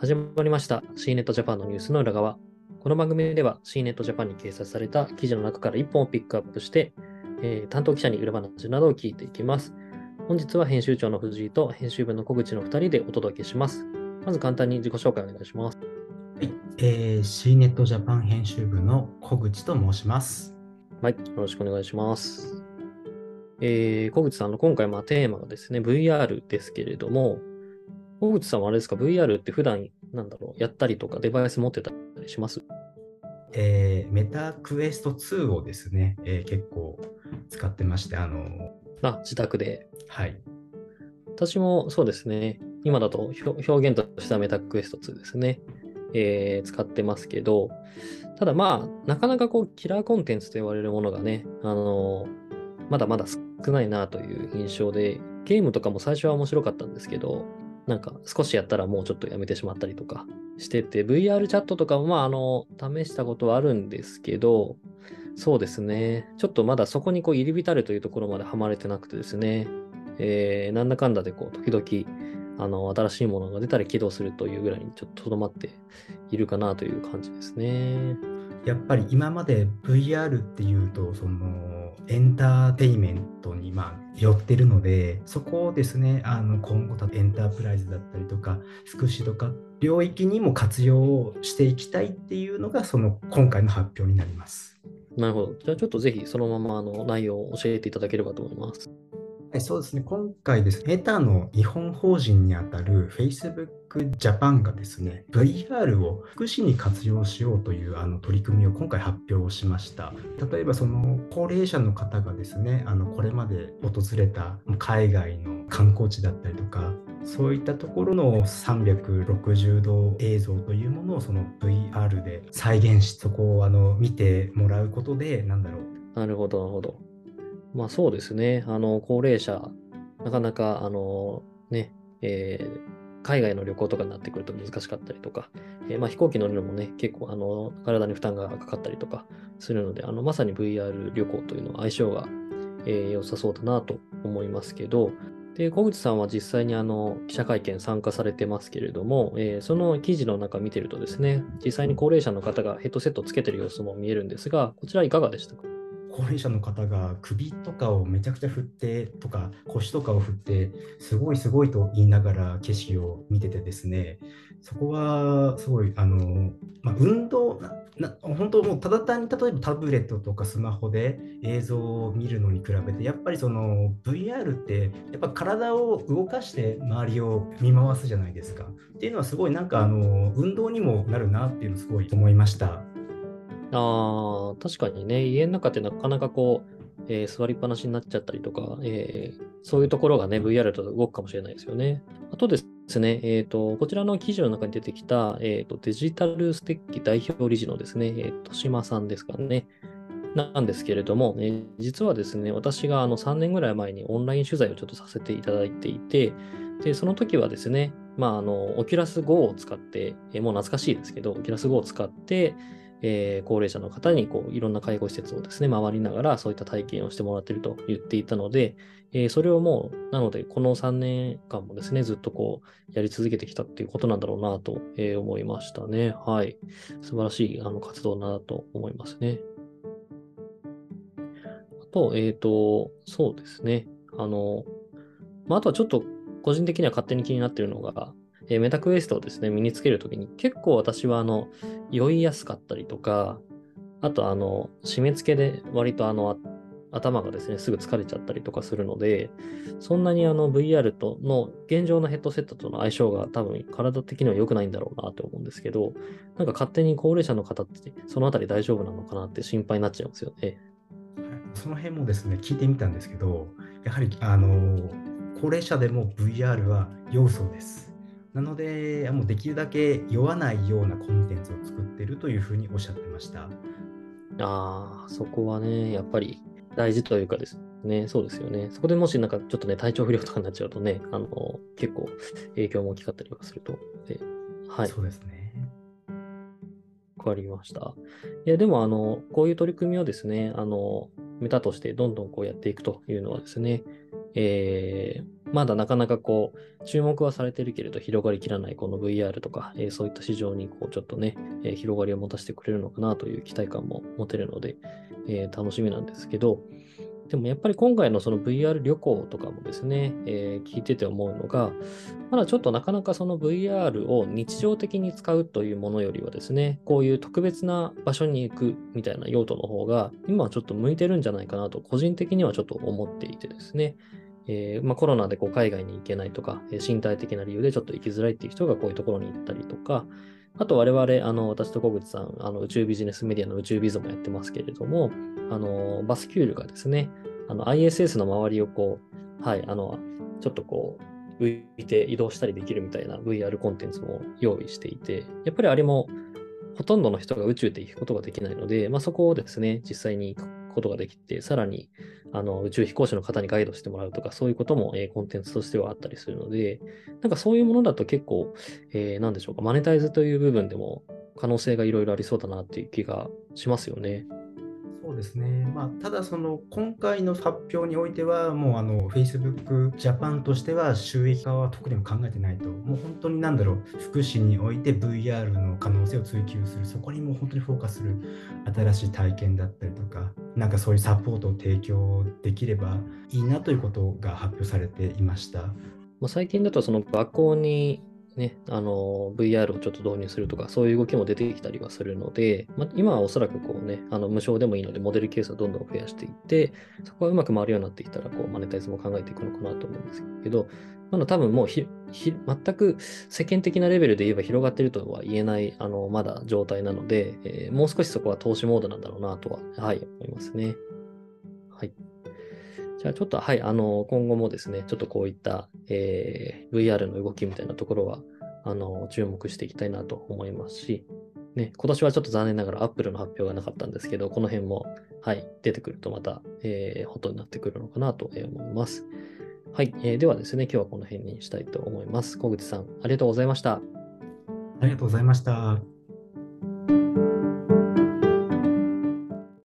始まりました C ネットジャパンのニュースの裏側。この番組では C ネットジャパンに掲載された記事の中から1本をピックアップして、えー担当記者に裏話などを聞いていきます。本日は編集長の藤井と編集部の小口の2人でお届けします。まず簡単に自己紹介お願いします。はい、えー、C ネットジャパン編集部の小口と申します。はい、よろしくお願いします。えー、小口さんの今回まあテーマがですね、VR ですけれども、小口さんはあれですか、VR って普段なんだろう、やったりとかデバイス持ってたりします？えー、メタクエスト2をですね、えー結構使ってまして、あのあ、自宅で。はい、私もそうですね、今だと表表現としてはメタクエスト2ですね、えー使ってますけど、ただまあ、なかなかこう、キラーコンテンツと言われるものがね、あのまだまだ少ないなという印象で、ゲームとかも最初は面白かったんですけど、なんか少しやったらもうちょっとやめてしまったりとかしてて、VR チャットとかもまあ、あの、試したことはあるんですけど、そうですね、ちょっとまだそこにこう入り浸るというところまではまれてなくてですね、えーなんだかんだでこう、時々、あの、新しいものが出たら起動するというぐらいにちょっととどまっているかなという感じですね。やっぱり今まで VR っていうと、そのエンターテインメントにまあ寄ってるので、そこをですね、あの今後、エンタープライズだったりとか、福祉とか、領域にも活用していきたいっていうのが、その今回の発表になります。なるほど。じゃあちょっとぜひそのままあの内容を教えていただければと思います。はい、そうですね。今回ですね、メタの日本法人にあたる Facebook Japan がですね、VR を福祉に活用しようというあの取り組みを今回発表しました。例えばその高齢者の方がですね、あのこれまで訪れた海外の観光地だったりとか、そういったところの360度映像というものをその VR で再現し、そこをあの見てもらうことで、なんだろう、なるほど、なるほど。まあそうですね。あの、高齢者、なかなか、あの、ね、えー海外の旅行とかになってくると難しかったりとか、えーまあ飛行機乗るのもね、結構、あの、体に負担がかかったりとかするので、あの、まさに VR 旅行というのは相性が、えー良さそうだなと思いますけど、で、小口さんは実際にあの、記者会見参加されてますけれども、えーその記事の中見てるとですね、実際に高齢者の方がヘッドセットをつけてる様子も見えるんですが、こちらいかがでしたか？高齢者の方が首とかをめちゃくちゃ振ってとか腰とかを振ってすごいすごいと言いながら景色を見ててですねそこはすごいあの、まあ、運動な本当もうただ単に例えばタブレットとかスマホで映像を見るのに比べてやっぱりその VR ってやっぱ体を動かして周りを見回すじゃないですかっていうのはすごいなんかあの運動にもなるなっていうのすごい思いました。あ、確かにね、家の中ってなかなかこう、えー座りっぱなしになっちゃったりとか、えーそういうところがね、VR だと動くかもしれないですよね。あとですね、えっ、と、こちらの記事の中に出てきた、えっ、と、デジタルステッキ代表理事のですね、えー、豊島さんですかね。なんですけれども、えー実はですね、私があの3年ぐらい前にオンライン取材をちょっとさせていただいていて、で、その時はですね、まあ、あの、オキュラス GO を使って、えーもう懐かしいですけど、オキュラス GO を使って、えー高齢者の方にこういろんな介護施設をですね、回りながらそういった体験をしてもらっていると言っていたので、えーそれをもう、なので、この3年間もですね、ずっとこう、やり続けてきたっていうことなんだろうなと、えー思いましたね。はい。素晴らしいあの活動だなと思いますね。あと、えっ、と、そうですね。あの、まあ、あとはちょっと個人的には勝手に気になっているのが、えーメタクエストをですね、身につけるときに結構私はあの、酔いやすかったりとか、あとあの、締め付けで割とあの、頭がですね、すぐ疲れちゃったりとかするので、そんなにあの VR との現状のヘッドセットとの相性が多分体的には良くないんだろうなと思うんですけど、なんか勝手に高齢者の方ってそのあたり大丈夫なのかなって心配になっちゃうんですよね。その辺もですね、聞いてみたんですけど、やはりあの高齢者でも VR は要素です。なので、もうできるだけ酔わないようなコンテンツを作ってるというふうにおっしゃってました。ああ、そこはね、やっぱり大事というかですね、そうですよね。そこでもしなんかちょっとね、体調不良とかになっちゃうとね、あの、結構影響も大きかったりとかすると。ではい。そうですね。わかりました。いや、でも、あの、こういう取り組みをですね、あの、メタとしてどんどんこうやっていくというのはですね、えーまだなかなかこう、注目はされてるけれど、広がりきらないこの VR とか、えー、そういった市場にこう、ちょっとね、えー、広がりを持たせてくれるのかなという期待感も持てるので、えー、楽しみなんですけど、でもやっぱり今回のその VR 旅行とかもですね、えー、聞いてて思うのが、まだちょっとなかなかその VR を日常的に使うというものよりはですね、こういう特別な場所に行くみたいな用途の方が、今はちょっと向いてるんじゃないかなと、個人的にはちょっと思っていてですね、えー、まあ、コロナでこう海外に行けないとか、身体的な理由でちょっと行きづらいっていう人がこういうところに行ったりとか、あと我々、あの私と小口さん、あの宇宙ビジネスメディアの宇宙ビズもやってますけれども、あのバスキュールがですね、あの ISS の周りをこう、はい、あの、ちょっとこう、浮いて移動したりできるみたいな VR コンテンツも用意していて、やっぱりあれもほとんどの人が宇宙で行くことができないので、まあ、そこをですね、実際に行くことができて、さらにあの宇宙飛行士の方にガイドしてもらうとか、そういうことも、えー、コンテンツとしてはあったりするので、なんかそういうものだと結構、えー、なんでしょうか、マネタイズという部分でも可能性がいろいろありそうだなっていう気がしますよね。そうですね、まあ、ただ、その今回の発表においては、もうあの Facebook Japan としては収益化は特にも考えてないと、もう本当になんだろう、福祉において VR の可能性を追求する、そこにもう本当にフォーカスする。新しい体験だったりとか、なんかそういうサポートを提供できればいいなということが発表されていました。最近だとその学校にね、あの VR をちょっと導入するとか、そういう動きも出てきたりはするので、まあ、今はおそらくこうね、あの無償でもいいので、モデルケースをどんどん増やしていって、そこがうまく回るようになってきたら、こうマネタイズも考えていくのかなと思うんですけど、まだ多分もうひひ全く世間的なレベルで言えば広がってるとは言えないあのまだ状態なので、えー、もう少しそこは投資モードなんだろうなとは、はい、思いますね。はい。じゃあちょっと、はい、あの、今後もですね、ちょっとこういった、えー、VR の動きみたいなところは、あの、注目していきたいなと思いますし、ね、今年はちょっと残念ながら Apple の発表がなかったんですけど、この辺も、はい、出てくるとまた、えー、ホットになってくるのかなと思います。はい、えー、ではですね、今日はこの辺にしたいと思います。小口さん、ありがとうございました。ありがとうございました。